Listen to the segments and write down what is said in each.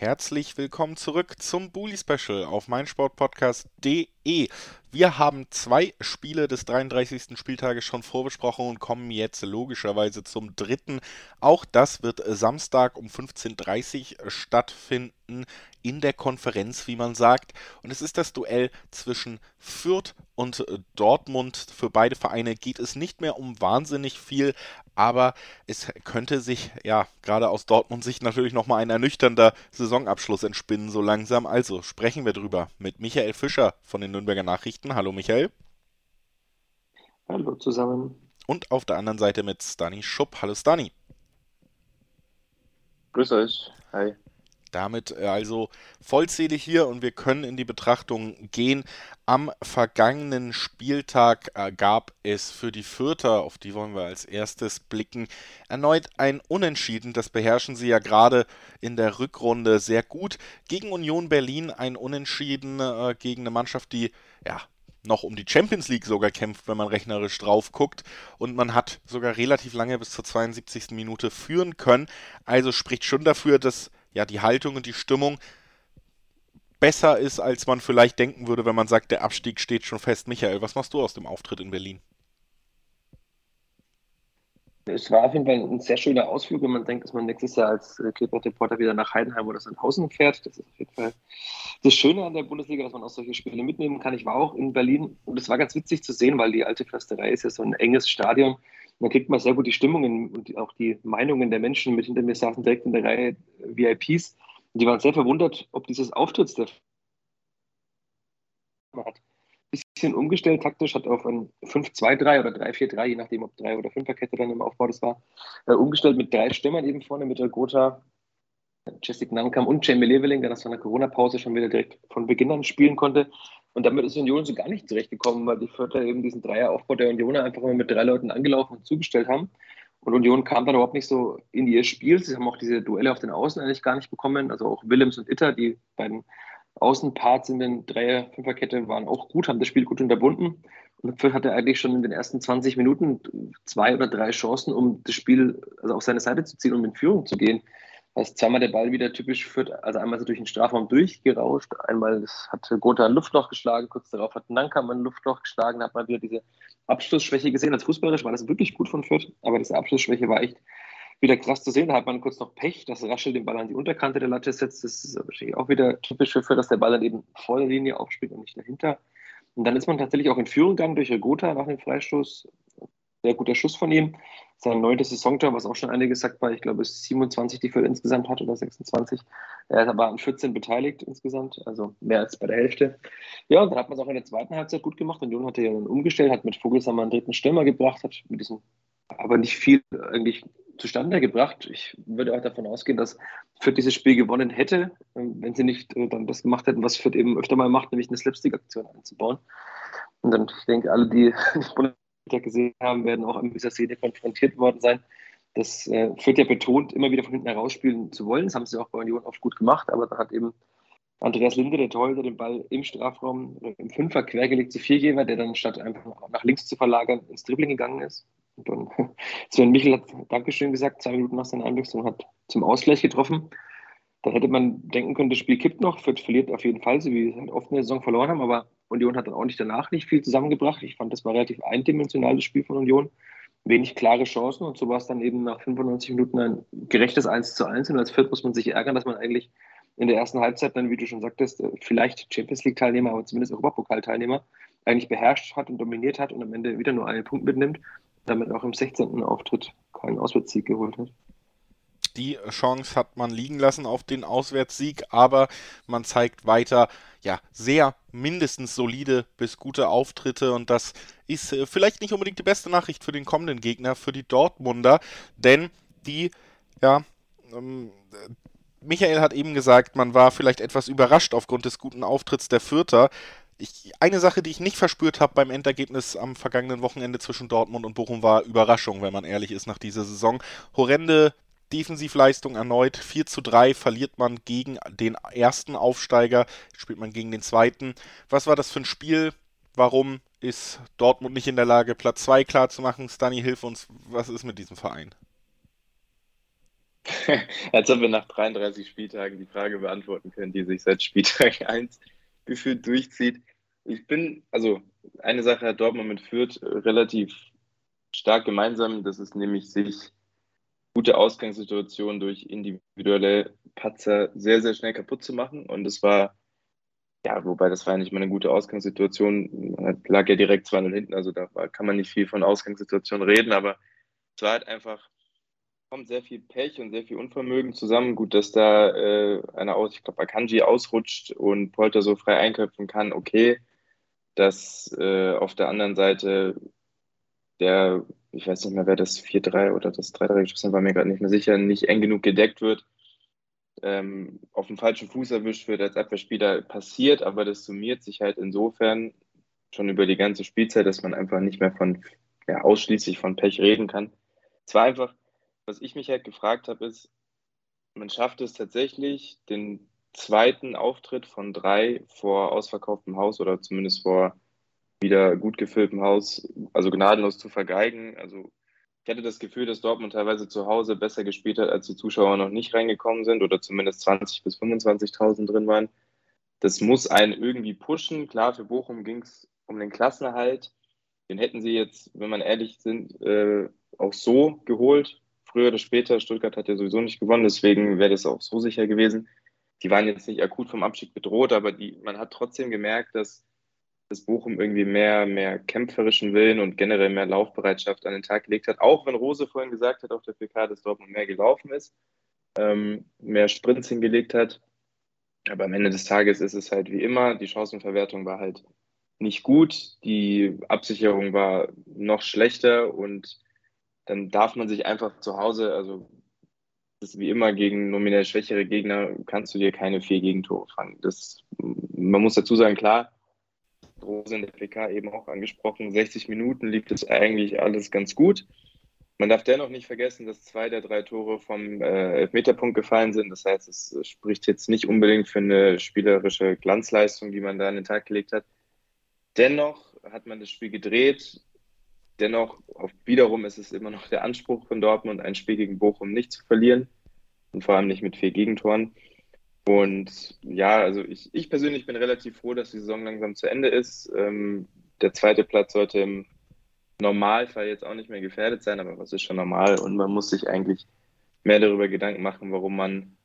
Herzlich willkommen zurück zum Bully Special auf meinsportpodcast.de. Wir haben zwei Spiele des 33. Spieltages schon vorbesprochen und kommen jetzt logischerweise zum dritten. Auch das wird Samstag um 15.30 Uhr stattfinden in der Konferenz, wie man sagt. Und es ist das Duell zwischen Fürth und Dortmund. Für beide Vereine geht es nicht mehr um wahnsinnig viel, aber es könnte sich, ja, gerade aus Dortmund Sicht natürlich nochmal ein ernüchternder Saisonabschluss entspinnen, so langsam. Also sprechen wir drüber mit Michael Fischer von den Nürnberger Nachrichten. Nachrichten. Hallo Michael. Hallo zusammen. Und auf der anderen Seite mit Stani Schupp. Hallo Stani. Grüß euch. Hi. Damit äh, also vollzählig hier und wir können in die Betrachtung gehen. Am vergangenen Spieltag äh, gab es für die Fürther, auf die wollen wir als erstes blicken, erneut ein Unentschieden. Das beherrschen sie ja gerade in der Rückrunde sehr gut. Gegen Union Berlin ein Unentschieden äh, gegen eine Mannschaft, die ja noch um die Champions League sogar kämpft, wenn man rechnerisch drauf guckt. Und man hat sogar relativ lange bis zur 72. Minute führen können. Also spricht schon dafür, dass ja die Haltung und die Stimmung besser ist, als man vielleicht denken würde, wenn man sagt, der Abstieg steht schon fest. Michael, was machst du aus dem Auftritt in Berlin? Es war auf jeden Fall ein sehr schöner Ausflug, wenn man denkt, dass man nächstes Jahr als äh, Clipboard-Reporter wieder nach Heidenheim oder Sandhausen fährt. Das ist auf jeden Fall das Schöne an der Bundesliga, dass man auch solche Spiele mitnehmen kann. Ich war auch in Berlin und es war ganz witzig zu sehen, weil die alte Försterei ist ja so ein enges Stadion. Da kriegt man sehr gut die Stimmungen und auch die Meinungen der Menschen mit. Hinter mir saßen direkt in der Reihe VIPs. Und die waren sehr verwundert, ob dieses Auftritts der hat bisschen umgestellt taktisch, hat auf ein 5-2-3 oder 3-4-3, je nachdem, ob 3 oder 5er Kette dann im Aufbau das war, äh, umgestellt mit drei Stürmern eben vorne, mit der Gotha, Jessic Nankam und Jamie Leveling, der das von der Corona-Pause schon wieder direkt von Beginn an spielen konnte. Und damit ist Union so gar nicht zurechtgekommen, weil die Vierter eben diesen Dreieraufbau der Unioner einfach immer mit drei Leuten angelaufen und zugestellt haben. Und Union kam dann überhaupt nicht so in ihr Spiel. Sie haben auch diese Duelle auf den Außen eigentlich gar nicht bekommen. Also auch Willems und Itter, die beiden Außenparts in den Dreier-Fünferkette waren auch gut, haben das Spiel gut unterbunden. Und Fürth hatte eigentlich schon in den ersten 20 Minuten zwei oder drei Chancen, um das Spiel also auf seine Seite zu ziehen, um in Führung zu gehen. Heißt zweimal der Ball wieder typisch Fürth, also einmal so durch den Strafraum durchgerauscht, einmal hat Gotha ein Luftloch geschlagen, kurz darauf hat Nankam ein Luftloch geschlagen, da hat man wieder diese Abschlussschwäche gesehen. Als Fußballerisch war das wirklich gut von Fürth, aber diese Abschlussschwäche war echt wieder krass zu sehen. Da hat man kurz noch Pech, dass Raschel den Ball an die Unterkante der Latte setzt. Das ist wahrscheinlich auch wieder typisch für, dass der Ball dann eben vor der Linie aufspielt und nicht dahinter. Und dann ist man tatsächlich auch in Führung gegangen durch Regota nach dem Freistoß. Sehr guter Schuss von ihm. Sein neuntes Saisontor, was auch schon einiges sagt, war, ich glaube, es 27, die für insgesamt hat oder 26. Er ist aber an 14 beteiligt insgesamt, also mehr als bei der Hälfte. Ja, und dann hat man es auch in der zweiten Halbzeit gut gemacht. Und Jon hatte ja dann umgestellt, hat mit Vogelsammer einen dritten Stürmer gebracht, hat mit diesem aber nicht viel eigentlich zustande gebracht. Ich würde auch davon ausgehen, dass Fürth dieses Spiel gewonnen hätte, ähm, wenn sie nicht äh, dann das gemacht hätten, was Fürth eben öfter mal macht, nämlich eine Slapstick-Aktion einzubauen. Und dann, ich denke, alle, die Bundesliga gesehen haben, werden auch an dieser Szene konfrontiert worden sein. Das äh, Fürth ja betont, immer wieder von hinten herausspielen zu wollen. Das haben sie auch bei Union oft gut gemacht, aber da hat eben Andreas Linde, der Torhüter, den Ball im Strafraum im Fünfer quergelegt zu Viergeber, der dann statt einfach nach links zu verlagern ins Dribbling gegangen ist. Und dann Sven Michel hat Dankeschön gesagt, zwei Minuten nach seiner Einwechslung hat zum Ausgleich getroffen. Da hätte man denken können, das Spiel kippt noch, Fürth verliert auf jeden Fall, so wie sie halt oft in der Saison verloren haben, aber Union hat dann auch nicht danach nicht viel zusammengebracht. Ich fand, das war relativ eindimensional, das Spiel von Union. Wenig klare Chancen und so war es dann eben nach 95 Minuten ein gerechtes 1 zu 1. Und als Fürth muss man sich ärgern, dass man eigentlich in der ersten Halbzeit dann, wie du schon sagtest, vielleicht Champions League-Teilnehmer, aber zumindest Europapokal-Teilnehmer, eigentlich beherrscht hat und dominiert hat und am Ende wieder nur einen Punkt mitnimmt damit auch im 16. Auftritt keinen Auswärtssieg geholt hat. Die Chance hat man liegen lassen auf den Auswärtssieg, aber man zeigt weiter ja sehr mindestens solide bis gute Auftritte. Und das ist äh, vielleicht nicht unbedingt die beste Nachricht für den kommenden Gegner, für die Dortmunder, denn die ja ähm, Michael hat eben gesagt, man war vielleicht etwas überrascht aufgrund des guten Auftritts der Fürther. Ich, eine Sache, die ich nicht verspürt habe beim Endergebnis am vergangenen Wochenende zwischen Dortmund und Bochum, war Überraschung, wenn man ehrlich ist, nach dieser Saison. Horrende Defensivleistung erneut. 4 zu 3 verliert man gegen den ersten Aufsteiger, spielt man gegen den zweiten. Was war das für ein Spiel? Warum ist Dortmund nicht in der Lage, Platz 2 klar zu machen? Stani, hilf uns, was ist mit diesem Verein? Als ob wir nach 33 Spieltagen die Frage beantworten können, die sich seit Spieltag 1 gefühlt durchzieht. Ich bin, also eine Sache hat Dortmund mit Fürth relativ stark gemeinsam, das ist nämlich sich gute Ausgangssituationen durch individuelle Patzer sehr, sehr schnell kaputt zu machen. Und es war, ja, wobei das war ja nicht mal eine gute Ausgangssituation, man lag ja direkt 2-0 hinten, also da kann man nicht viel von Ausgangssituation reden, aber es war halt einfach, kommt sehr viel Pech und sehr viel Unvermögen zusammen. Gut, dass da äh, einer aus, ich glaube, Akanji ausrutscht und Polter so frei einköpfen kann, okay. Dass äh, auf der anderen Seite der, ich weiß nicht mehr, wer das 4-3 oder das 3-3 geschossen war mir gerade nicht mehr sicher, nicht eng genug gedeckt wird, ähm, auf dem falschen Fuß erwischt wird als Abwehrspieler, passiert, aber das summiert sich halt insofern schon über die ganze Spielzeit, dass man einfach nicht mehr von, ja, ausschließlich von Pech reden kann. Es war einfach, was ich mich halt gefragt habe, ist, man schafft es tatsächlich, den zweiten Auftritt von drei vor ausverkauftem Haus oder zumindest vor wieder gut gefülltem Haus, also gnadenlos zu vergeigen. Also ich hatte das Gefühl, dass Dortmund teilweise zu Hause besser gespielt hat, als die Zuschauer noch nicht reingekommen sind oder zumindest 20.000 bis 25.000 drin waren. Das muss einen irgendwie pushen. Klar, für Bochum ging es um den Klassenerhalt. Den hätten sie jetzt, wenn man ehrlich sind, äh, auch so geholt. Früher oder später, Stuttgart hat ja sowieso nicht gewonnen, deswegen wäre das auch so sicher gewesen. Die waren jetzt nicht akut vom Abstieg bedroht, aber die, man hat trotzdem gemerkt, dass dass Bochum irgendwie mehr, mehr kämpferischen Willen und generell mehr Laufbereitschaft an den Tag gelegt hat. Auch wenn Rose vorhin gesagt hat auf der PK, dass Dortmund mehr gelaufen ist, ähm, mehr Sprints hingelegt hat. Aber am Ende des Tages ist es halt wie immer, die Chancenverwertung war halt nicht gut, die Absicherung war noch schlechter und dann darf man sich einfach zu Hause, also das ist wie immer gegen nominell schwächere Gegner, kannst du dir keine vier Gegentore fangen. Das, man muss dazu sagen, klar, Rose in der PK eben auch angesprochen, 60 Minuten lief das eigentlich alles ganz gut. Man darf dennoch nicht vergessen, dass zwei der drei Tore vom äh, Elfmeterpunkt gefallen sind. Das heißt, es spricht jetzt nicht unbedingt für eine spielerische Glanzleistung, die man da an den Tag gelegt hat. Dennoch hat man das Spiel gedreht. Dennoch, wiederum ist es immer noch der Anspruch von Dortmund, ein Spiel gegen Bochum nicht zu verlieren und vor allem nicht mit vier Gegentoren. Und ja, also ich, ich persönlich bin relativ froh, dass die Saison langsam zu Ende ist. Ähm, der zweite Platz sollte im Normalfall jetzt auch nicht mehr gefährdet sein, aber was ist schon normal? Und man muss sich eigentlich mehr darüber Gedanken machen, warum man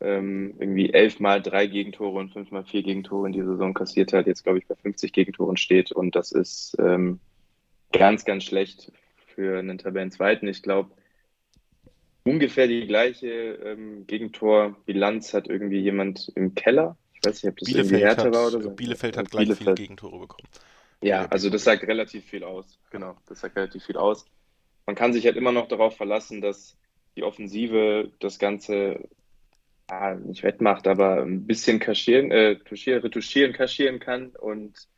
ähm, irgendwie elfmal drei Gegentore und fünfmal vier Gegentore in die Saison kassiert hat, jetzt glaube ich bei 50 Gegentoren steht. Und das ist ähm, ganz, ganz schlecht für einen Tabellenzweiten. Ich glaube, ungefähr die gleiche ähm, Gegentorbilanz hat irgendwie jemand im Keller. Ich weiß nicht, ob das Bielefeld irgendwie härter war oder so. Bielefeld hat gleich Bielefeld. viele Gegentore bekommen. Ja, also das sagt relativ viel aus. Genau, das sagt relativ viel aus. Man kann sich halt immer noch darauf verlassen, dass die Offensive das Ganze ja, nicht wettmacht, aber ein bisschen kaschieren, äh, retuschieren, kaschieren kann und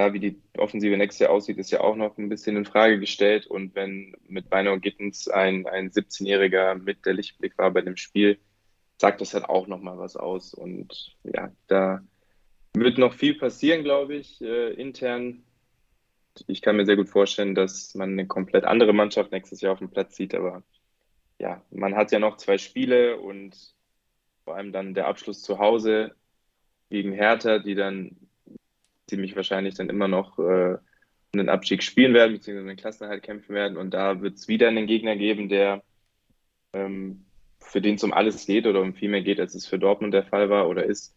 da, wie die Offensive nächstes Jahr aussieht, ist ja auch noch ein bisschen in Frage gestellt. Und wenn mit Beiner und Gittens ein, ein 17-Jähriger mit der Lichtblick war bei dem Spiel, sagt das halt auch nochmal was aus. Und ja, da wird noch viel passieren, glaube ich, äh, intern. Ich kann mir sehr gut vorstellen, dass man eine komplett andere Mannschaft nächstes Jahr auf dem Platz sieht. Aber ja, man hat ja noch zwei Spiele und vor allem dann der Abschluss zu Hause gegen Hertha, die dann ziemlich wahrscheinlich dann immer noch äh, einen Abstieg spielen werden, beziehungsweise den Klassenerhalt kämpfen werden. Und da wird es wieder einen Gegner geben, der ähm, für den es um alles geht oder um viel mehr geht, als es für Dortmund der Fall war oder ist.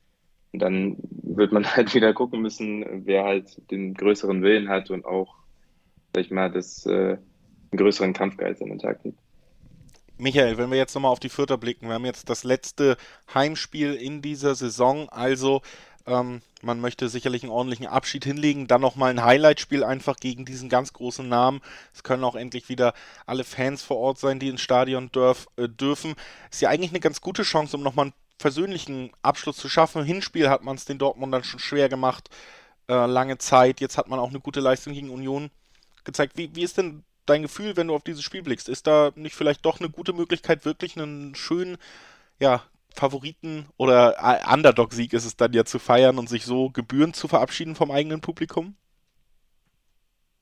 Und dann wird man halt wieder gucken müssen, wer halt den größeren Willen hat und auch, sag ich mal, das, äh, einen größeren Kampfgeist an den Tag legt. Michael, wenn wir jetzt nochmal auf die Vierter blicken, wir haben jetzt das letzte Heimspiel in dieser Saison, also ähm, man möchte sicherlich einen ordentlichen Abschied hinlegen. Dann nochmal ein Highlight-Spiel einfach gegen diesen ganz großen Namen. Es können auch endlich wieder alle Fans vor Ort sein, die ins Stadion dürf, äh, dürfen. Ist ja eigentlich eine ganz gute Chance, um nochmal einen persönlichen Abschluss zu schaffen. Hinspiel hat man es den Dortmundern schon schwer gemacht. Äh, lange Zeit. Jetzt hat man auch eine gute Leistung gegen Union gezeigt. Wie, wie ist denn dein Gefühl, wenn du auf dieses Spiel blickst? Ist da nicht vielleicht doch eine gute Möglichkeit, wirklich einen schönen, ja, Favoriten oder Underdog-Sieg ist es dann ja zu feiern und sich so gebührend zu verabschieden vom eigenen Publikum?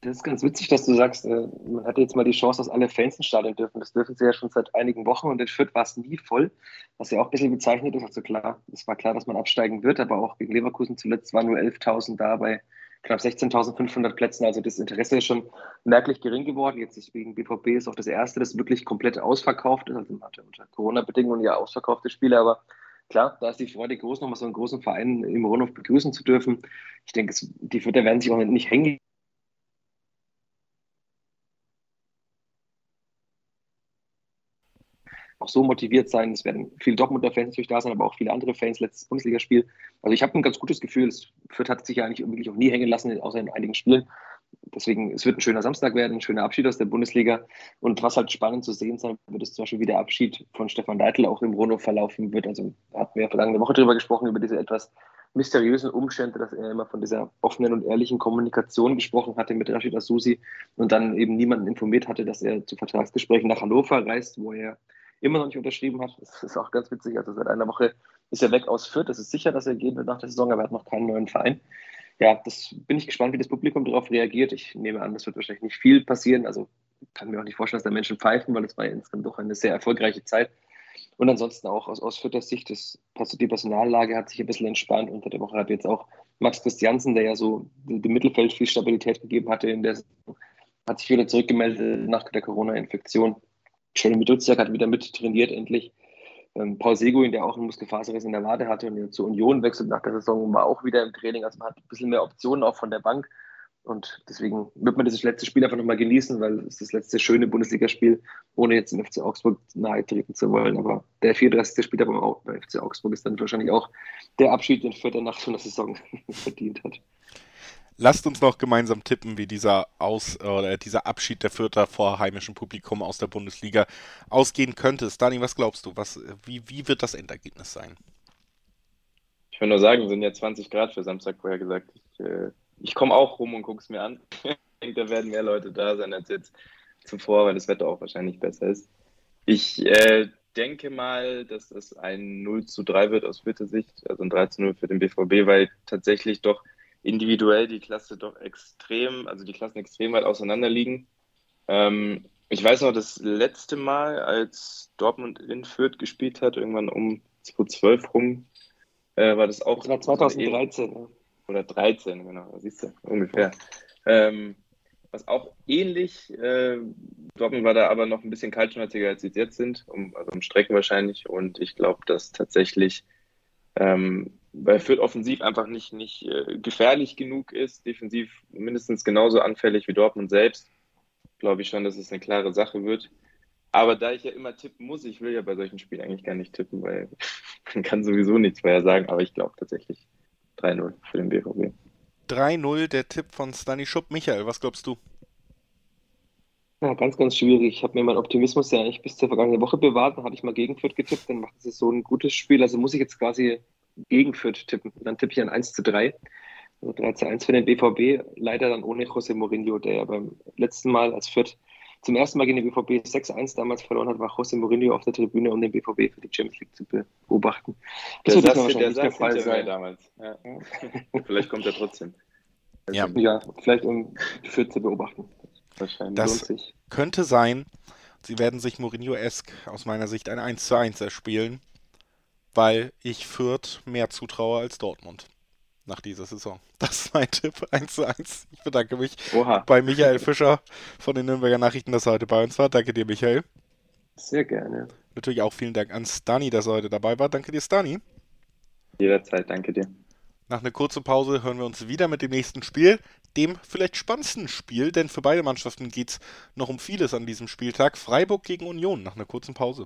Das ist ganz witzig, dass du sagst, äh, man hatte jetzt mal die Chance, dass alle Fans ins Stadion dürfen. Das dürfen sie ja schon seit einigen Wochen und in Fürth war es nie voll, was ja auch ein bisschen bezeichnet ist. Also klar, es war klar, dass man absteigen wird, aber auch gegen Leverkusen zuletzt waren nur 11.000 da bei knapp 16.500 Plätzen. Also das Interesse ist schon merklich gering geworden. Jetzt ist wegen BVB ist auch das erste, das wirklich komplett ausverkauft ist. Also hatte unter Corona-Bedingungen ja ausverkaufte Spiele, aber klar, da ist die Freude groß, nochmal so einen großen Verein im Rundhof begrüßen zu dürfen. Ich denke, die Fürther werden sich auch nicht hängen auch so motiviert sein. Es werden viele Dortmunder Fans natürlich da sein, aber auch viele andere Fans. Letztes Bundesligaspiel. Also ich habe ein ganz gutes Gefühl. Es Fürth hat sich ja eigentlich wirklich auch nie hängen lassen, außer in einigen Spielen. Deswegen, es wird ein schöner Samstag werden, ein schöner Abschied aus der Bundesliga. Und was halt spannend zu sehen sein wird, ist zum Beispiel, wie der Abschied von Stefan Deitel auch im Rono verlaufen wird. Also hatten wir ja vergangene Woche drüber gesprochen, über diese etwas mysteriösen Umstände, dass er immer von dieser offenen und ehrlichen Kommunikation gesprochen hatte mit Rashid Asusi und dann eben niemanden informiert hatte, dass er zu Vertragsgesprächen nach Hannover reist, wo er immer noch nicht unterschrieben hat. Das ist auch ganz witzig. Also seit einer Woche ist er weg aus Fürth. Es ist sicher, dass er gehen wird nach der Saison, aber er hat noch keinen neuen Verein. Ja, das bin ich gespannt, wie das Publikum darauf reagiert. Ich nehme an, das wird wahrscheinlich nicht viel passieren. Also kann mir auch nicht vorstellen, dass da Menschen pfeifen, weil es war ja insgesamt doch eine sehr erfolgreiche Zeit. Und ansonsten auch aus, aus Fürthers Sicht, das, die Personallage hat sich ein bisschen entspannt. Unter der Woche hat jetzt auch Max Christiansen, der ja so dem Mittelfeld viel Stabilität gegeben hatte, in der hat sich wieder zurückgemeldet nach der Corona-Infektion. Jeremy Duziak hat wieder mit trainiert endlich. Ähm, Paul Seguin, der auch einen Muskelfaserriss in der Wade hatte und zur Union wechselt nach der Saison, war auch wieder im Training. Also man hat ein bisschen mehr Optionen auch von der Bank. Und deswegen wird man dieses letzte Spiel einfach nochmal genießen, weil es das letzte schöne Bundesligaspiel, ohne jetzt dem FC Augsburg nahe treten zu wollen. Aber der 34. Spieltag beim FC Augsburg ist dann wahrscheinlich auch der Abschied, den Fürth nach so einer Saison verdient hat. Lasst uns noch gemeinsam tippen, wie dieser, Aus, oder dieser Abschied der Vierter vor heimischem Publikum aus der Bundesliga ausgehen könnte. Stani, was glaubst du? Was, wie, wie wird das Endergebnis sein? Ich will nur sagen, sind ja 20 Grad für Samstag vorher gesagt. Ich, äh, ich komme auch rum und gucke es mir an. ich denke, da werden mehr Leute da sein als jetzt zuvor, weil das Wetter auch wahrscheinlich besser ist. Ich äh, denke mal, dass es ein 0 zu 3 wird aus Vierter Sicht, also ein 3 zu 0 für den BVB, weil tatsächlich doch individuell die Klasse doch extrem, also die Klassen extrem weit auseinander liegen. Ähm, ich weiß noch, das letzte Mal, als Dortmund in Fürth gespielt hat, irgendwann um 2012 rum, äh, war das auch. Das war 2013. Ja. Oder 13, genau, siehst du, ungefähr. Ähm, was auch ähnlich, äh, Dortmund war da aber noch ein bisschen kaltschnäuziger, als sie es jetzt sind, um, also um Strecken wahrscheinlich. Und ich glaube, dass tatsächlich ähm, weil Fürth offensiv einfach nicht, nicht äh, gefährlich genug ist, defensiv mindestens genauso anfällig wie Dortmund selbst, glaube ich schon, dass es eine klare Sache wird. Aber da ich ja immer tippen muss, ich will ja bei solchen Spielen eigentlich gar nicht tippen, weil man kann sowieso nichts mehr sagen, aber ich glaube tatsächlich 3-0 für den BVB. 3-0, der Tipp von Stani Schupp. Michael, was glaubst du? Ja, ganz, ganz schwierig. Ich habe mir meinen Optimismus ja eigentlich bis zur vergangenen Woche bewahrt. Dann habe ich mal gegen Fürth getippt. Dann macht es so ein gutes Spiel. Also muss ich jetzt quasi gegen Fürth tippen. Dann tippe ich ein 1 zu 3. Also 3 zu 1 für den BVB. Leider dann ohne José Mourinho, der ja beim letzten Mal als Fürth zum ersten Mal gegen den BVB 6-1 damals verloren hat, war José Mourinho auf der Tribüne, um den BVB für die Champions League zu beobachten. Das der wird wahrscheinlich der, der Fall sein. Damals. Ja. vielleicht kommt er trotzdem. Ja. ja, vielleicht um die Fürth zu beobachten. Wahrscheinlich. Das könnte sein. Sie werden sich Mourinho-esk aus meiner Sicht ein 1 zu 1 erspielen weil ich Fürth mehr zutraue als Dortmund nach dieser Saison. Das ist mein Tipp 1 zu 1. Ich bedanke mich Oha. bei Michael Fischer von den Nürnberger Nachrichten, dass er heute bei uns war. Danke dir, Michael. Sehr gerne. Natürlich auch vielen Dank an Stani, dass er heute dabei war. Danke dir, Stani. Jederzeit, danke dir. Nach einer kurzen Pause hören wir uns wieder mit dem nächsten Spiel, dem vielleicht spannendsten Spiel, denn für beide Mannschaften geht es noch um vieles an diesem Spieltag. Freiburg gegen Union nach einer kurzen Pause.